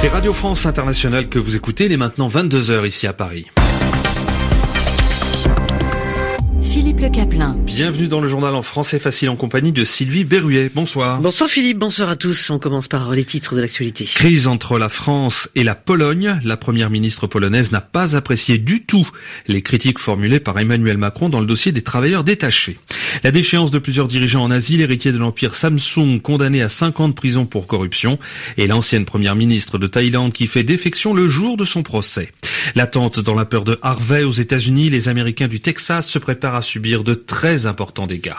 C'est Radio France Internationale que vous écoutez, il est maintenant 22h ici à Paris. Philippe Le Caplin. Bienvenue dans le journal en français facile en compagnie de Sylvie Berruet. Bonsoir. Bonsoir Philippe, bonsoir à tous. On commence par les titres de l'actualité. Crise entre la France et la Pologne. La première ministre polonaise n'a pas apprécié du tout les critiques formulées par Emmanuel Macron dans le dossier des travailleurs détachés. La déchéance de plusieurs dirigeants en Asie, l'héritier de l'empire Samsung condamné à 5 ans de prison pour corruption et l'ancienne première ministre de Thaïlande qui fait défection le jour de son procès. L'attente dans la peur de Harvey aux États-Unis, les Américains du Texas se préparent à subir de très importants dégâts.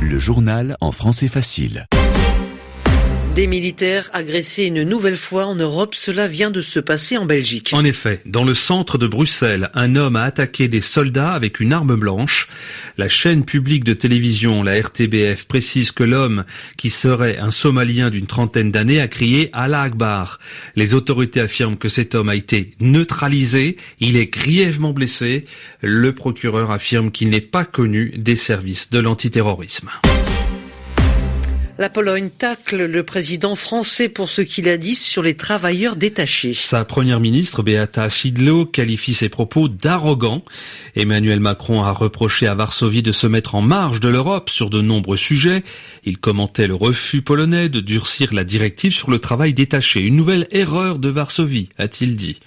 Le journal en français facile. Des militaires agressés une nouvelle fois en Europe, cela vient de se passer en Belgique. En effet, dans le centre de Bruxelles, un homme a attaqué des soldats avec une arme blanche. La chaîne publique de télévision, la RTBF, précise que l'homme, qui serait un Somalien d'une trentaine d'années, a crié Allah Akbar. Les autorités affirment que cet homme a été neutralisé, il est grièvement blessé. Le procureur affirme qu'il n'est pas connu des services de l'antiterrorisme. La Pologne tacle le président français pour ce qu'il a dit sur les travailleurs détachés. Sa première ministre, Beata Szydlo, qualifie ses propos d'arrogants. Emmanuel Macron a reproché à Varsovie de se mettre en marge de l'Europe sur de nombreux sujets. Il commentait le refus polonais de durcir la directive sur le travail détaché. Une nouvelle erreur de Varsovie, a-t-il dit.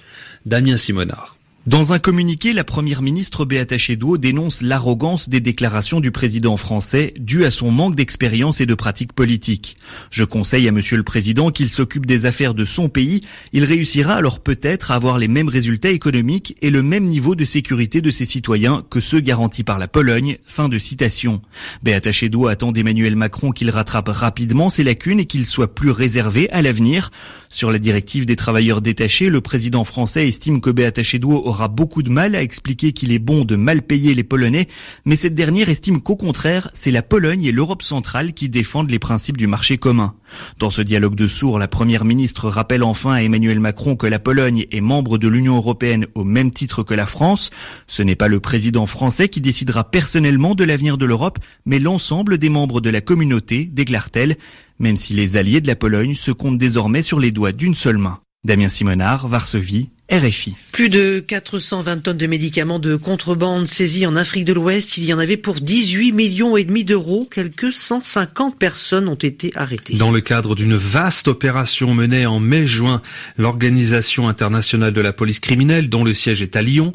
Damien Simonard. Dans un communiqué, la première ministre Beata Chedou dénonce l'arrogance des déclarations du président français due à son manque d'expérience et de pratique politique. Je conseille à monsieur le président qu'il s'occupe des affaires de son pays. Il réussira alors peut-être à avoir les mêmes résultats économiques et le même niveau de sécurité de ses citoyens que ceux garantis par la Pologne. Fin de citation. Beata Chedou attend d'Emmanuel Macron qu'il rattrape rapidement ses lacunes et qu'il soit plus réservé à l'avenir. Sur la directive des travailleurs détachés, le président français estime que Beata Chedou aura beaucoup de mal à expliquer qu'il est bon de mal payer les Polonais, mais cette dernière estime qu'au contraire, c'est la Pologne et l'Europe centrale qui défendent les principes du marché commun. Dans ce dialogue de sourds, la première ministre rappelle enfin à Emmanuel Macron que la Pologne est membre de l'Union européenne au même titre que la France. Ce n'est pas le président français qui décidera personnellement de l'avenir de l'Europe, mais l'ensemble des membres de la communauté, déclare-t-elle, même si les alliés de la Pologne se comptent désormais sur les doigts d'une seule main. Damien Simonard, Varsovie, RFI. Plus de 420 tonnes de médicaments de contrebande saisis en Afrique de l'Ouest. Il y en avait pour 18 millions et demi d'euros. Quelques 150 personnes ont été arrêtées. Dans le cadre d'une vaste opération menée en mai-juin, l'Organisation internationale de la police criminelle, dont le siège est à Lyon,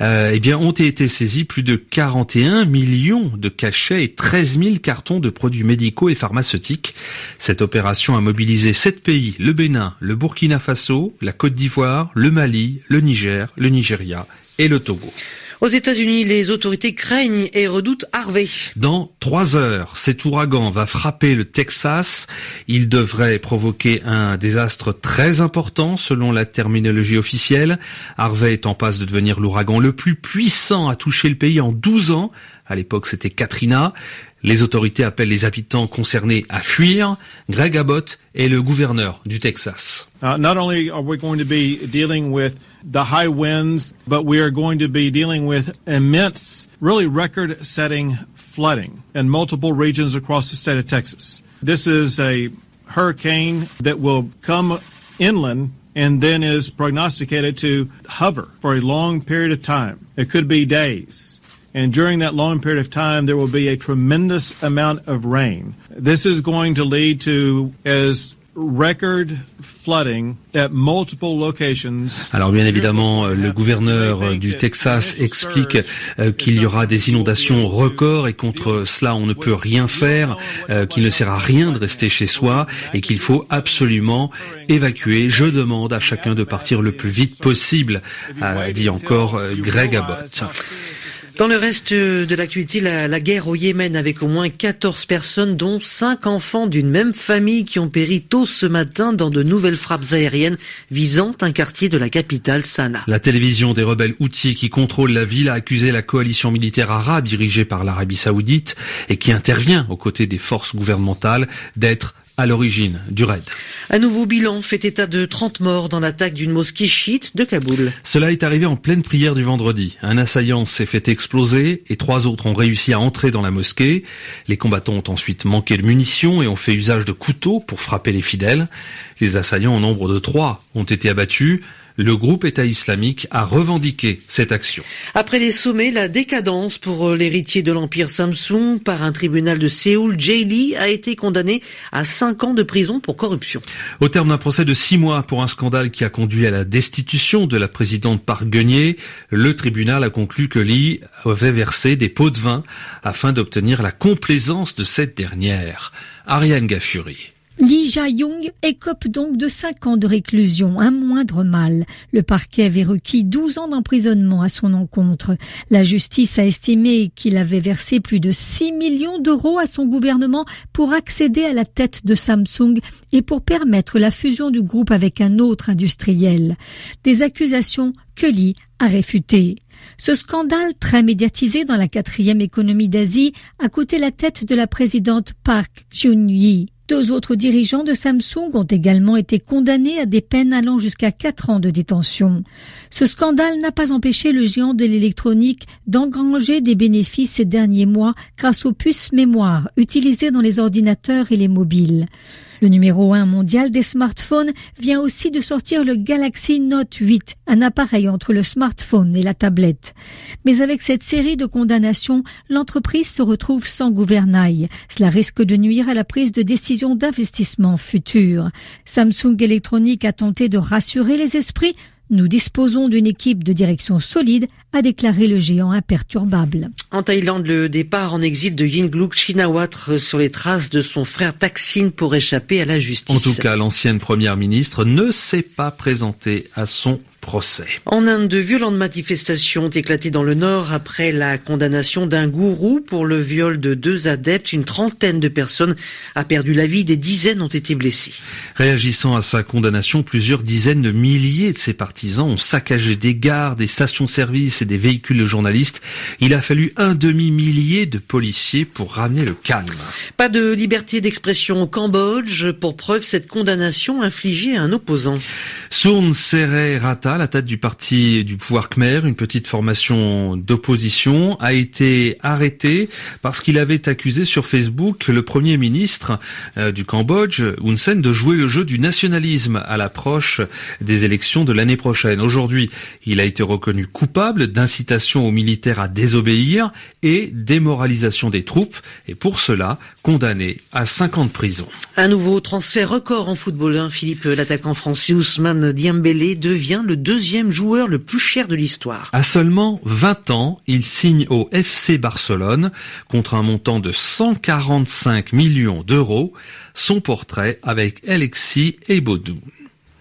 euh, eh bien, ont été saisis plus de 41 millions de cachets et 13 000 cartons de produits médicaux et pharmaceutiques. Cette opération a mobilisé sept pays, le Bénin, le Burkina Faso, la Côte d'Ivoire, le Mali, le Niger, le Nigeria et le Togo. Aux États-Unis, les autorités craignent et redoutent Harvey. Dans trois heures, cet ouragan va frapper le Texas. Il devrait provoquer un désastre très important selon la terminologie officielle. Harvey est en passe de devenir l'ouragan le plus puissant à toucher le pays en 12 ans. À l'époque, c'était Katrina. Les autorités appellent les habitants concernés à fuir. Greg Abbott est le gouverneur du Texas. Uh, not only are we going to be dealing with the high winds, but we are going to be dealing with immense, really record-setting flooding in multiple regions across the state of Texas. This is a hurricane that will come inland and then is prognosticated to hover for a long period of time. It could be days. And during that long period of time, there will be a tremendous amount of rain. This is going to lead to, as record flooding at multiple locations. Alors bien évidemment, le gouverneur du Texas explique euh, qu'il y aura des inondations records et contre cela on ne peut rien faire, euh, qu'il ne sert à rien de rester chez soi et qu'il faut absolument évacuer. Je demande à chacun de partir le plus vite possible, a dit encore euh, Greg Abbott. Dans le reste de l'actualité, la, la, guerre au Yémen avec au moins 14 personnes, dont 5 enfants d'une même famille qui ont péri tôt ce matin dans de nouvelles frappes aériennes visant un quartier de la capitale, Sanaa. La télévision des rebelles outils qui contrôlent la ville a accusé la coalition militaire arabe dirigée par l'Arabie saoudite et qui intervient aux côtés des forces gouvernementales d'être à l'origine du raid. Un nouveau bilan fait état de 30 morts dans l'attaque d'une mosquée chiite de Kaboul. Cela est arrivé en pleine prière du vendredi. Un assaillant s'est fait exploser et trois autres ont réussi à entrer dans la mosquée. Les combattants ont ensuite manqué de munitions et ont fait usage de couteaux pour frapper les fidèles. Les assaillants au nombre de trois ont été abattus le groupe État islamique a revendiqué cette action. Après les sommets, la décadence pour l'héritier de l'empire Samsung par un tribunal de Séoul, Jay Lee a été condamné à 5 ans de prison pour corruption. Au terme d'un procès de 6 mois pour un scandale qui a conduit à la destitution de la présidente Park Geun-hye, le tribunal a conclu que Lee avait versé des pots de vin afin d'obtenir la complaisance de cette dernière. Ariane Gaffuri. Lee Ja-young écope donc de 5 ans de réclusion, un moindre mal. Le parquet avait requis 12 ans d'emprisonnement à son encontre. La justice a estimé qu'il avait versé plus de 6 millions d'euros à son gouvernement pour accéder à la tête de Samsung et pour permettre la fusion du groupe avec un autre industriel. Des accusations que Lee a réfutées. Ce scandale très médiatisé dans la quatrième économie d'Asie a coûté la tête de la présidente Park Geun-hye. Deux autres dirigeants de Samsung ont également été condamnés à des peines allant jusqu'à quatre ans de détention. Ce scandale n'a pas empêché le géant de l'électronique d'engranger des bénéfices ces derniers mois grâce aux puces mémoire utilisées dans les ordinateurs et les mobiles. Le numéro 1 mondial des smartphones vient aussi de sortir le Galaxy Note 8, un appareil entre le smartphone et la tablette. Mais avec cette série de condamnations, l'entreprise se retrouve sans gouvernail. Cela risque de nuire à la prise de décision d'investissement future. Samsung Electronics a tenté de rassurer les esprits nous disposons d'une équipe de direction solide, a déclaré le géant imperturbable. En Thaïlande, le départ en exil de Yingluck Shinawatra sur les traces de son frère Thaksin pour échapper à la justice. En tout cas, l'ancienne première ministre ne s'est pas présentée à son en Inde, de violentes manifestations ont éclaté dans le nord après la condamnation d'un gourou pour le viol de deux adeptes. Une trentaine de personnes a perdu la vie, des dizaines ont été blessées. Réagissant à sa condamnation, plusieurs dizaines de milliers de ses partisans ont saccagé des gares, des stations-service et des véhicules de journalistes. Il a fallu un demi-millier de policiers pour ramener le calme. Pas de liberté d'expression au Cambodge. Pour preuve, cette condamnation infligée à un opposant. Sourn Serre Rata, la tête du parti du pouvoir Khmer, une petite formation d'opposition, a été arrêté parce qu'il avait accusé sur Facebook le premier ministre euh, du Cambodge, Hun Sen, de jouer le jeu du nationalisme à l'approche des élections de l'année prochaine. Aujourd'hui, il a été reconnu coupable d'incitation aux militaires à désobéir et démoralisation des troupes, et pour cela, condamné à 5 ans de prison. Un nouveau transfert record en football. Hein. Philippe, l'attaquant français Ousmane Diambélé devient le deuxième joueur le plus cher de l'histoire. À seulement 20 ans, il signe au FC Barcelone contre un montant de 145 millions d'euros son portrait avec Alexis et Baudou.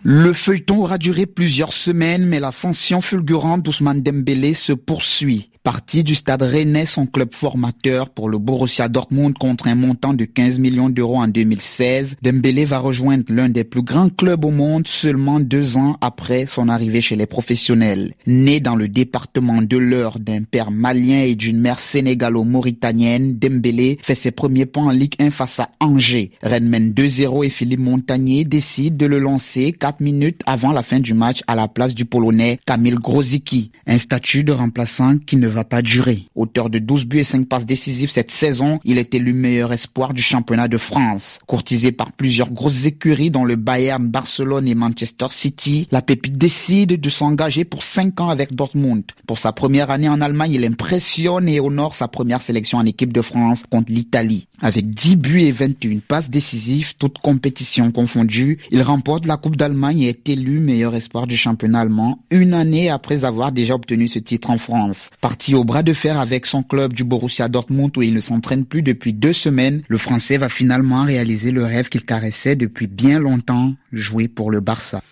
Le feuilleton aura duré plusieurs semaines, mais l'ascension fulgurante d'Ousmane Dembélé se poursuit. Parti du stade Rennais, son club formateur pour le Borussia Dortmund contre un montant de 15 millions d'euros en 2016, Dembélé va rejoindre l'un des plus grands clubs au monde seulement deux ans après son arrivée chez les professionnels. Né dans le département de l'Eure d'un père malien et d'une mère sénégalo-mauritanienne, Dembélé fait ses premiers pas en Ligue 1 face à Angers. Rennes mène 2-0 et Philippe Montagnier décide de le lancer 4 minutes avant la fin du match à la place du Polonais Kamil Grozicki. Un statut de remplaçant qui ne va pas durer. Auteur de 12 buts et 5 passes décisives cette saison, il est élu meilleur espoir du championnat de France. Courtisé par plusieurs grosses écuries dont le Bayern, Barcelone et Manchester City, la pépite décide de s'engager pour 5 ans avec Dortmund. Pour sa première année en Allemagne, il impressionne et honore sa première sélection en équipe de France contre l'Italie. Avec 10 buts et 21 passes décisives, toutes compétitions confondues, il remporte la Coupe d'Allemagne et est élu meilleur espoir du championnat allemand une année après avoir déjà obtenu ce titre en France. Parti au bras de fer avec son club du Borussia Dortmund où il ne s'entraîne plus depuis deux semaines, le Français va finalement réaliser le rêve qu'il caressait depuis bien longtemps, jouer pour le Barça.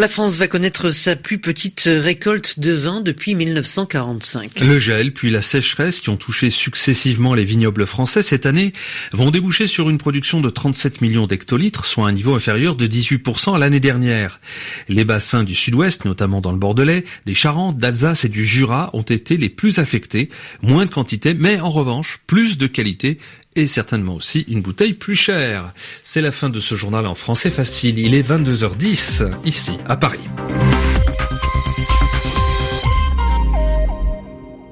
La France va connaître sa plus petite récolte de vin depuis 1945. Le gel puis la sécheresse qui ont touché successivement les vignobles français cette année vont déboucher sur une production de 37 millions d'hectolitres, soit un niveau inférieur de 18% à l'année dernière. Les bassins du sud-ouest, notamment dans le Bordelais, des Charentes, d'Alsace et du Jura ont été les plus affectés, moins de quantité, mais en revanche plus de qualité et certainement aussi une bouteille plus chère. C'est la fin de ce journal en français facile. Il est 22h10 ici à Paris.